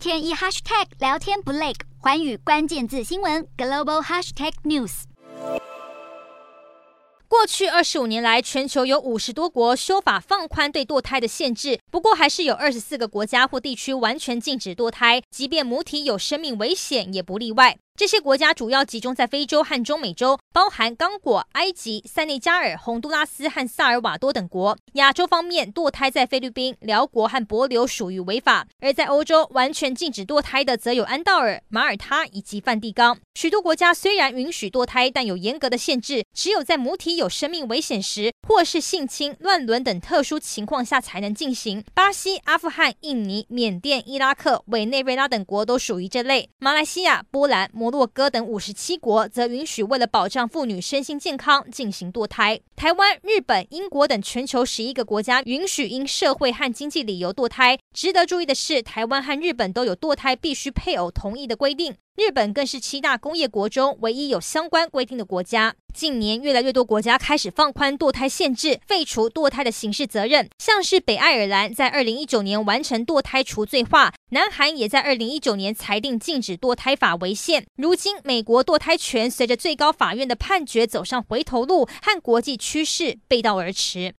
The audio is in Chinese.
天一 hashtag 聊天不累，环宇关键字新闻 global hashtag news。过去二十五年来，全球有五十多国修法放宽对堕胎的限制，不过还是有二十四个国家或地区完全禁止堕胎，即便母体有生命危险也不例外。这些国家主要集中在非洲和中美洲，包含刚果、埃及、塞内加尔、洪都拉斯和萨尔瓦多等国。亚洲方面，堕胎在菲律宾、寮国和帛琉属于违法；而在欧洲，完全禁止堕胎的则有安道尔、马耳他以及梵蒂冈。许多国家虽然允许堕胎，但有严格的限制，只有在母体有生命危险时，或是性侵、乱伦等特殊情况下才能进行。巴西、阿富汗、印尼、缅甸、伊拉克、委内瑞拉等国都属于这类。马来西亚、波兰、摩洛哥等五十七国则允许为了保障妇女身心健康进行堕胎。台湾、日本、英国等全球十一个国家允许因社会和经济理由堕胎。值得注意的是，台湾和日本都有堕胎必须配偶同意的规定。日本更是七大工业国中唯一有相关规定的国家。近年，越来越多国家开始放宽堕胎限制，废除堕胎的刑事责任。像是北爱尔兰在二零一九年完成堕胎除罪化，南韩也在二零一九年裁定禁止堕胎法违宪。如今，美国堕胎权随着最高法院的判决走上回头路，和国际趋势背道而驰。